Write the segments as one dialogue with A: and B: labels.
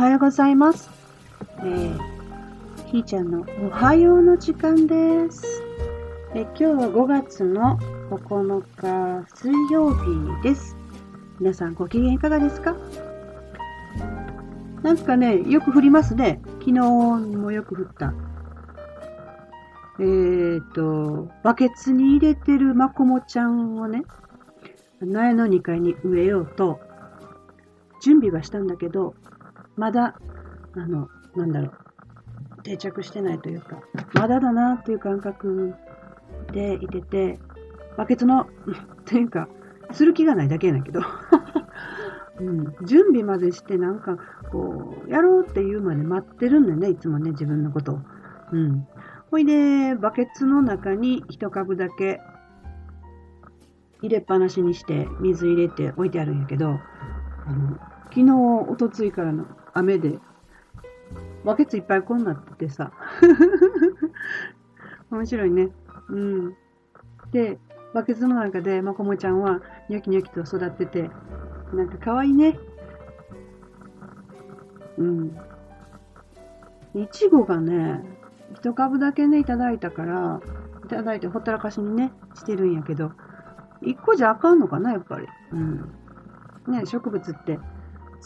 A: はようございます。えー、ひーちゃんのおはようの時間です。え今日は5月の9日水曜日です。皆さんご機嫌いかがですか？なんかね、よく降りますね。昨日もよく降った。えーと、バケツに入れてるマコモちゃんをね、苗の2階に植えようと、準備はしたんだけど、まだ、あの、なんだろう、定着してないというか、まだだなっていう感覚でいてて、バケツの、っていうか、する気がないだけやないけど、うん、準備までしてなんか、こう、やろうっていうまで待ってるんだよね、いつもね、自分のことを。うん。ほいで、バケツの中に一株だけ入れっぱなしにして水入れて置いてあるんやけど、あの昨日、おとついからの雨で、バケツいっぱいこんなっててさ。面白いね。うん。で、バケツの中で、まこもちゃんは、ニョキニョキと育ってて、なんか可愛いね。うん。いちごがね、一株だけね、いただいたから、いただいてほったらかしにね、してるんやけど、一個じゃあかんのかな、やっぱり。うん。ね、植物って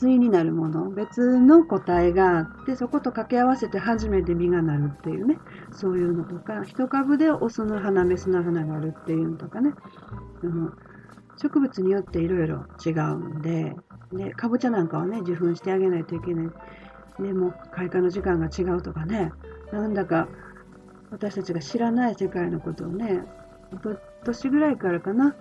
A: 対になるもの、別の個体があって、そこと掛け合わせて初めて実がなるっていうね、そういうのとか、一株でオスの花、メスの花があるっていうのとかね、うん、植物によっていろいろ違うんで、で、かぼちゃなんかはね、受粉してあげないといけない。でも、開花の時間が違うとかね、なんだか私たちが知らない世界のことをね、年ぐらいからかな、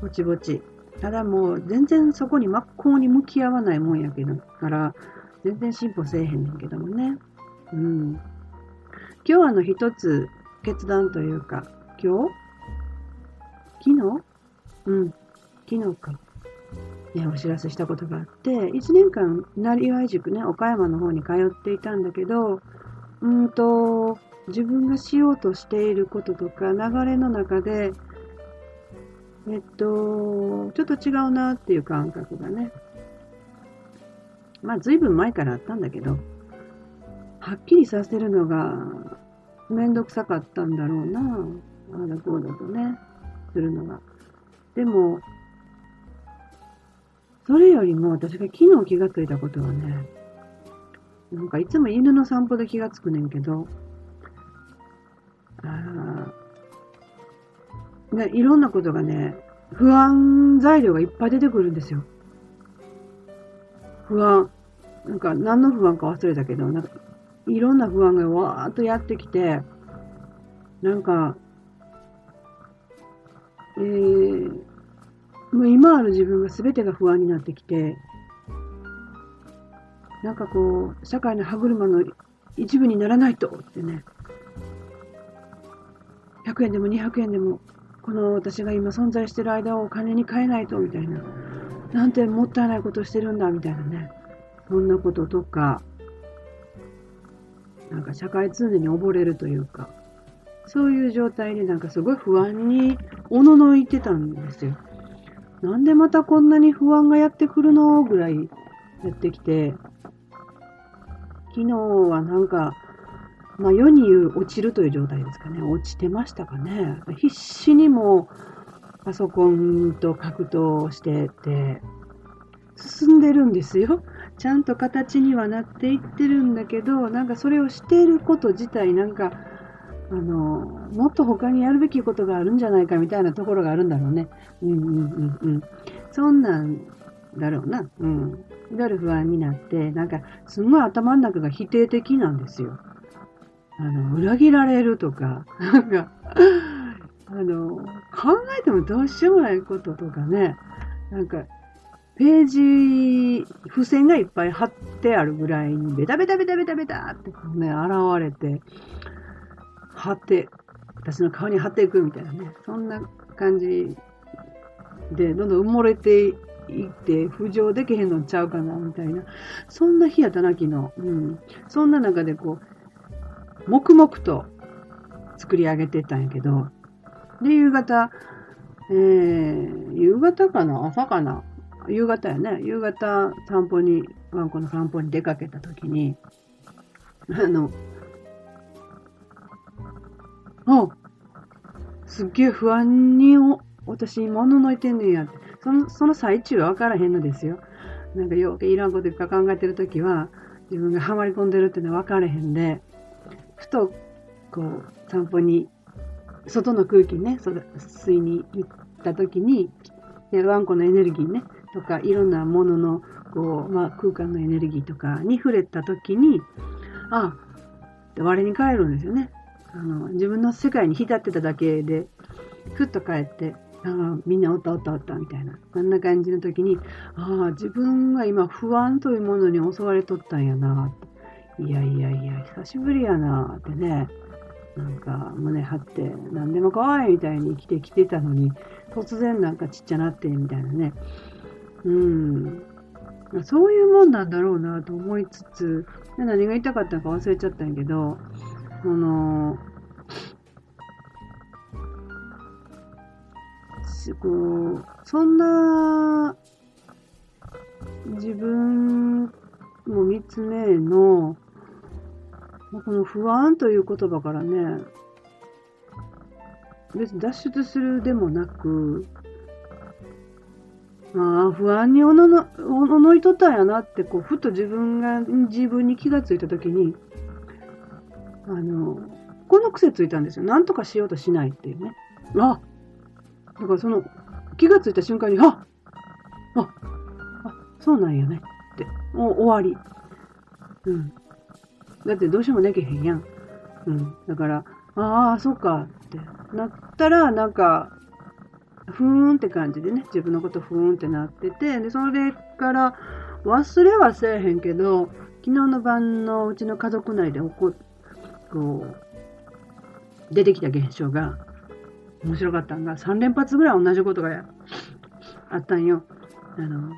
A: ぼちぼちただもう全然そこに真っ向に向き合わないもんやけど、から、全然進歩せえへんねんけどもね。うん。今日あの一つ決断というか、今日？昨日？うん。昨日か。ね、お知らせしたことがあって、1年間、なりわい塾ね、岡山の方に通っていたんだけど、うんと、自分がしようとしていることとか、流れの中で、えっと、ちょっと違うなっていう感覚がね。まあ、ずいぶん前からあったんだけど、はっきりさせるのがめんどくさかったんだろうな。ああだこうだとね、するのが。でも、それよりも私が昨日気がついたことはね、なんかいつも犬の散歩で気がつくねんけど、あね、いろんなことがね、不安材料がいっぱい出てくるんですよ。不安。なんか何の不安か忘れたけど、なんかいろんな不安がわーっとやってきて、なんか、えー、もう今ある自分が全てが不安になってきて、なんかこう、社会の歯車の一部にならないとってね、100円でも200円でもこの私が今存在してる間をお金に変えないとみたいな。なんてもったいないことしてるんだみたいなね。そんなこととか、なんか社会通念に溺れるというか、そういう状態でなんかすごい不安におののいてたんですよ。なんでまたこんなに不安がやってくるのぐらいやってきて、昨日はなんかまあ、世に言う落ちるという状態ですかね。落ちてましたかね。必死にもパソコンと格闘してて、進んでるんですよ。ちゃんと形にはなっていってるんだけど、なんかそれをしていること自体、なんか、あの、もっと他にやるべきことがあるんじゃないかみたいなところがあるんだろうね。うんうんうんうん。そんなんだろうな。うん。いわゆる不安になって、なんか、すごい頭の中が否定的なんですよ。あの、裏切られるとか、なんか、あの、考えてもどうしようもないこととかね、なんか、ページ、付箋がいっぱい貼ってあるぐらいに、ベタベタベタベタベタってこうね、現れて、貼って、私の顔に貼っていくみたいなね、そんな感じで、どんどん埋もれていって、浮上できへんのちゃうかな、みたいな。そんな日やったな、昨日。うん。そんな中でこう、黙々と作り上げてたんやけど、で、夕方、えー、夕方かな？朝かな？夕方やね、夕方散歩に、ワンコの散歩に出かけた時に、あの、あすっげえ不安にお、私今ののいてんねんやって。その、その最中は分からへんのですよ。なんかよういらんことか考えてるときは、自分がハマり込んでるってのは分からへんで、ふと、こう、散歩に、外の空気ね、吸いに行ったときに、ワンコのエネルギーね、とか、いろんなものの、こう、まあ、空間のエネルギーとかに触れたときに、ああ、我に返るんですよね。あの、自分の世界に浸ってただけで、ふっと帰って、ああ、みんなおったおったおったみたいな、あんな感じの時に、ああ、自分が今不安というものに襲われとったんやな、いやいやいや、久しぶりやな、ってね、なんか胸張って、何でも可愛いみたいに生きてきてたのに、突然なんかちっちゃなって、みたいなね。うん。そういうもんなんだろうなと思いつつ、何が言いたかったか忘れちゃったんやけど、その、こう、そんな、自分を見つめの、この不安という言葉からね、別に脱出するでもなく、ああ、不安におのの、おのいとったんやなって、こう、ふと自分が、自分に気がついたときに、あの、この癖ついたんですよ。なんとかしようとしないっていうね。あだからその、気がついた瞬間に、ああ、あ、そうなんやねって、もう終わり。うん。だってどうしてもできへんやん。うん。だから、ああ、そうかってなったら、なんか、ふーんって感じでね、自分のことふーんってなってて、で、それから忘れはせえへんけど、昨日の晩のうちの家族内で起ここう、出てきた現象が、面白かったんが、3連発ぐらい同じことがあったんよ。あの、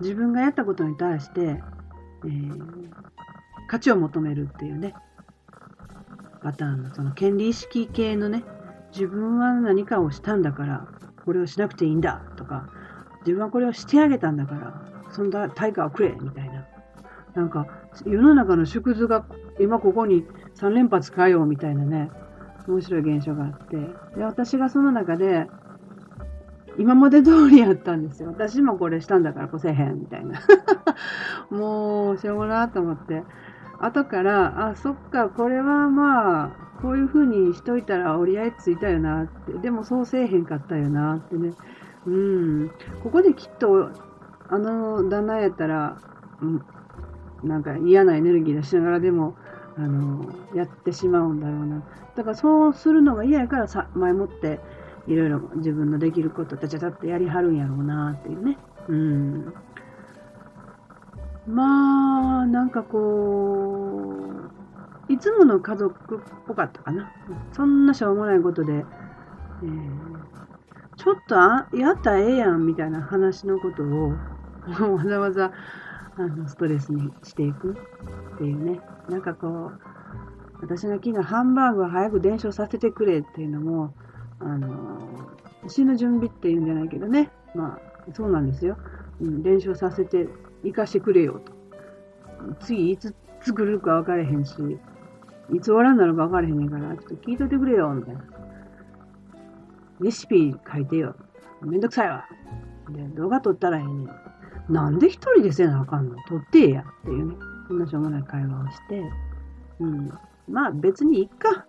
A: 自分がやったことに対して、えー、価値を求めるっていうね、パターンの、その権利意識系のね、自分は何かをしたんだから、これをしなくていいんだとか、自分はこれをしてあげたんだから、そんな対価をくれみたいな。なんか、世の中の縮図が今ここに3連発かよみたいなね、面白い現象があって、で、私がその中で、今まで通りやったんですよ。私もこれしたんだからこせへん、みたいな。もう、しょうがなと思って。後から、あ、そっか、これはまあ、こういう風にしといたら折り合いついたよなって。でもそうせえへんかったよなってね。うん。ここできっと、あの旦那やったら、うん、なんか嫌なエネルギー出しながらでも、あの、やってしまうんだろうな。だからそうするのが嫌やからさ、前もって、いろいろ自分のできること、ちゃちゃちゃってやりはるんやろうなっていうね。うん。まあ、なんかこう、いつもの家族っぽかったかな。そんなしょうもないことで、えー、ちょっとあやったらええやんみたいな話のことを、わざわざあのストレスにしていくっていうね。なんかこう、私が昨日ハンバーグを早く伝承させてくれっていうのも、あの、死ぬ準備っていうんじゃないけどね。まあ、そうなんですよ。うん、伝承させて、生かしてくれよと。次いつ作るか分からへんし、いつ終わらんなのか分からへんねんから、ちょっと聞いといてくれよ、みたいな。レシピ書いてよ。めんどくさいわ。で、動画撮ったらええねん。なんで一人でせなあかんの？撮ってえや。っていうね。そんなしょうもない会話をして、うん。まあ別にいっか。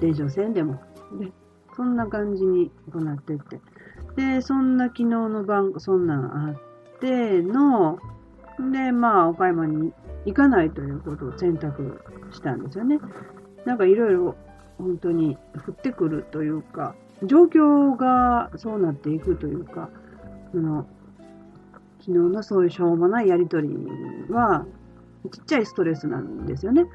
A: 伝承せんでも。で、そんな感じに行ってって。で、そんな昨日の晩、そんなんあっての、で、まあ、岡山に行かないということを選択したんですよね。なんかいろいろ本当に降ってくるというか、状況がそうなっていくというか、その昨日のそういうしょうもないやりとりは、ちっちゃいストレスなんですよね。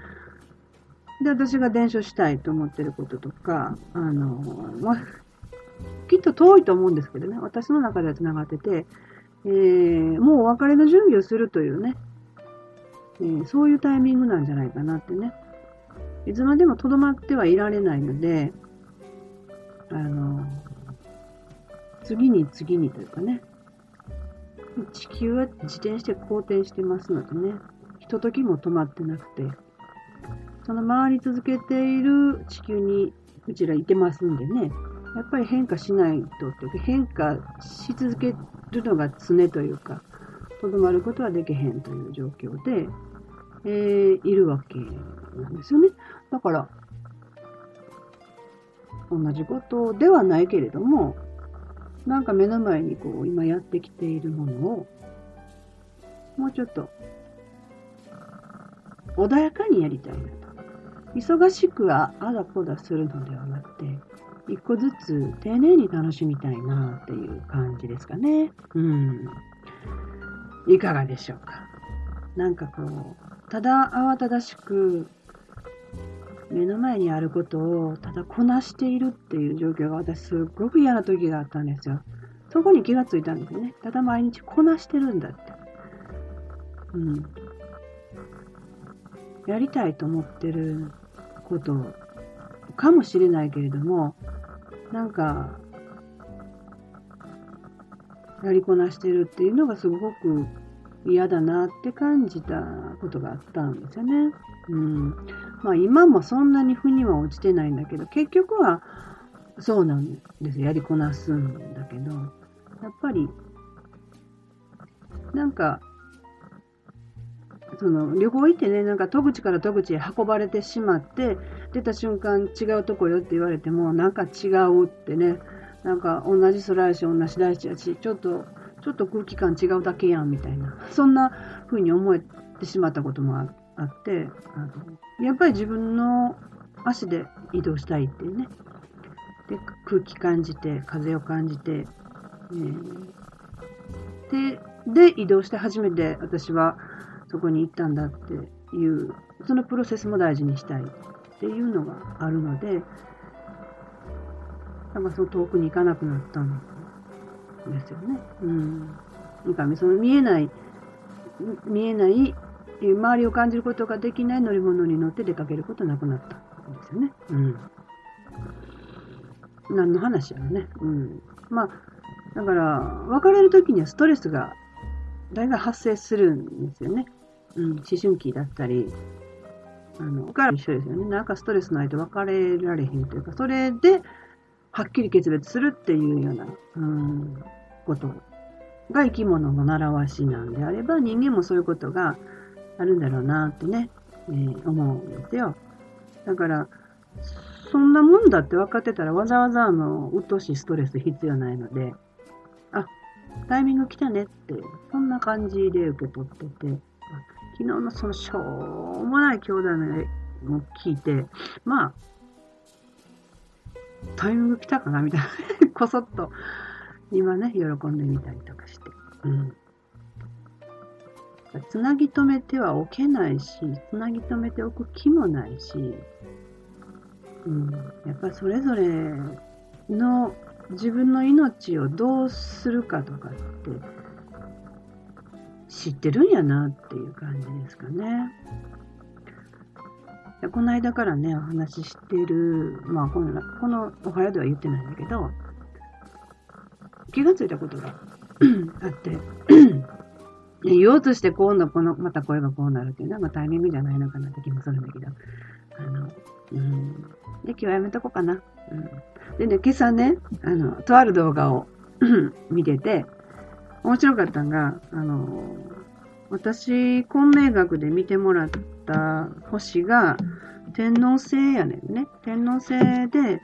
A: で、私が伝承したいと思ってることとか、あの、まあ、きっと遠いと思うんですけどね、私の中では繋がってて、えー、もうお別れの準備をするというね、えー、そういうタイミングなんじゃないかなってね。いつまでも留まってはいられないので、あの、次に次にというかね、地球は自転して公転してますのでね、ひとときも止まってなくて、その回り続けている地球にうちらいてますんでね、やっぱり変化しないとっていうか、変化し続けるのが常というか、とどまることはできへんという状況で、えー、いるわけなんですよね。だから、同じことではないけれども、なんか目の前にこう今やってきているものを、もうちょっと穏やかにやりたいなと。忙しくはあだこだするのではなくて、一個ずつ丁寧に楽しみたいなっていう感じですかね。うん。いかがでしょうか。なんかこう、ただ慌ただしく目の前にあることをただこなしているっていう状況が私すっごく嫌な時があったんですよ。そこに気がついたんですよね。ただ毎日こなしてるんだって。うん。やりたいと思ってることかもしれないけれども、なんか、やりこなしてるっていうのがすごく嫌だなって感じたことがあったんですよね。うん。まあ今もそんなに負には落ちてないんだけど、結局はそうなんです。やりこなすんだけど、やっぱり、なんか、その旅行行ってね、なんか戸口から戸口へ運ばれてしまって、出た瞬間違うとこよって言われても、なんか違うってね、なんか同じ空やし、同じ大地やし、ちょっと、ちょっと空気感違うだけやんみたいな、そんな風に思えてしまったこともあってあの、やっぱり自分の足で移動したいっていうね、で空気感じて、風を感じて、えー、で、で、移動して初めて私はそこに行ったんだっていう、そのプロセスも大事にしたい。っていうのがあるので、なんかそう遠くに行かなくなったんですよね。うん。なんかその見えない、見えない周りを感じることができない乗り物に乗って出かけることなくなったんですよね。うん。何の話やろね。うん。まあ、だから、別れる時にはストレスが大概発生するんですよね。うん、思春期だったり、あの、から一緒ですよね。なんかストレスないと別れられへんというか、それで、はっきり決別するっていうような、うん、ことが生き物の習わしなんであれば、人間もそういうことがあるんだろうなってね、えー、思うんですよ。だから、そんなもんだって分かってたらわざわざあの、鬱陶しストレス必要ないので、あ、タイミング来たねって、そんな感じで受け取ってて、昨日のそのしょうもない兄弟の絵も聞いて、まあ、タイミング来たかなみたいなこそっと、今ね、喜んでみたりとかして。うん。つなぎ止めてはおけないし、つなぎ止めておく気もないし、うん、やっぱそれぞれの自分の命をどうするかとかって知ってるんやなっていう感じですかね。この間からね、お話ししてる、まあこの、このおはようでは言ってないんだけど、気がついたことが あって 言おうとしてこうの、この、また声がこうなるっていうのは、タイミングじゃないのかなって気もするんだけど。あの、うん。で、今日はやめとこうかな。うん。でね、今朝ね、あの、とある動画を 見てて、面白かったのが、あの、私、混迷学で見てもらった星が、天王星やねんね。天王星で、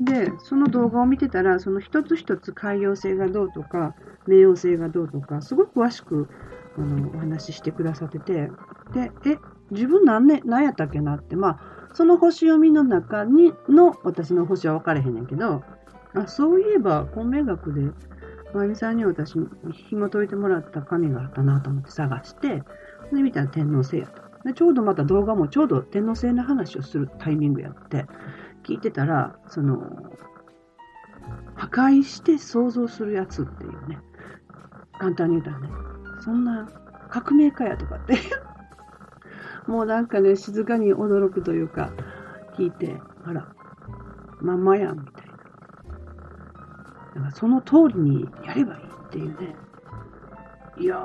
A: で、その動画を見てたら、その一つ一つ海洋星がどうとか、冥王星がどうとか、すごく詳しくあのお話ししてくださってて、で、え、自分何ね、何やったっけなって、まあ、その星読みの中にの私の星は分かれへんねんけど、あそういえば、混迷学で、まゆみさんに私、紐解いてもらった紙があったなと思って探して、で、見たら天皇星やと。で、ちょうどまた動画もちょうど天皇星の話をするタイミングやって、聞いてたら、その、破壊して想像するやつっていうね、簡単に言うたらね、そんな革命家やとかって もうなんかね、静かに驚くというか、聞いて、あら、まんまやん、だからその通りにやればいいっていうね、いや、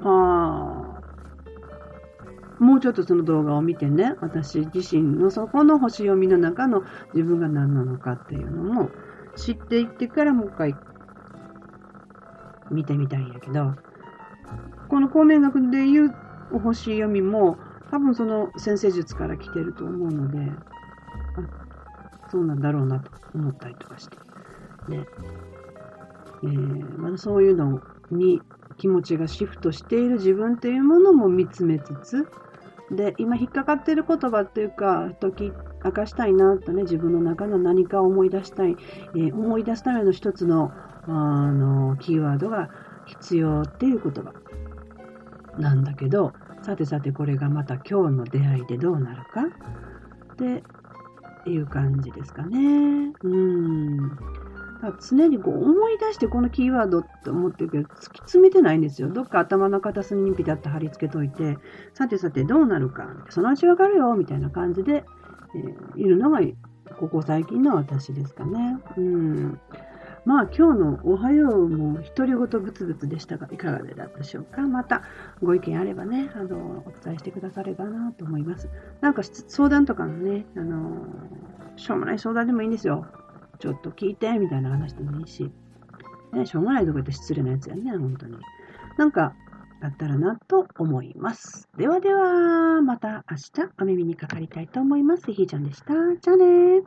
A: まあ、もうちょっとその動画を見てね、私自身のそこの星読みの中の自分が何なのかっていうのも知っていってからもう一回見てみたいんやけど、この光明学で言うお星読みも多分その先生術から来てると思うので、そうなんだろうなと思ったりとかして。で、えー、まだそういうのに気持ちがシフトしている自分というものも見つめつつ、で、今引っかかっている言葉っていうか、時明かしたいなとね、自分の中の何かを思い出したい、えー、思い出すための一つの、あの、キーワードが必要っていう言葉なんだけど、さてさてこれがまた今日の出会いでどうなるかっていう感じですかね。うん。常にこう思い出してこのキーワードって思ってるけど、突き詰めてないんですよ。どっか頭の片隅にピタッと貼り付けといて、さてさてどうなるか、そのうちわかるよ、みたいな感じで、えー、いるのが、ここ最近の私ですかね。うん。まあ今日のおはようも独り言ブツブツでしたが、いかがでだったでしょうか。またご意見あればね、あの、お伝えしてくださればなと思います。なんか相談とかのね、あの、しょうもない相談でもいいんですよ。ちょっと聞いて、みたいな話でもいいし。ね、しょうがないとこ言って失礼なやつやね、本当に。なんか、だったらなと思います。ではでは、また明日お耳にかかりたいと思います。ひーちゃんでした。じゃあね。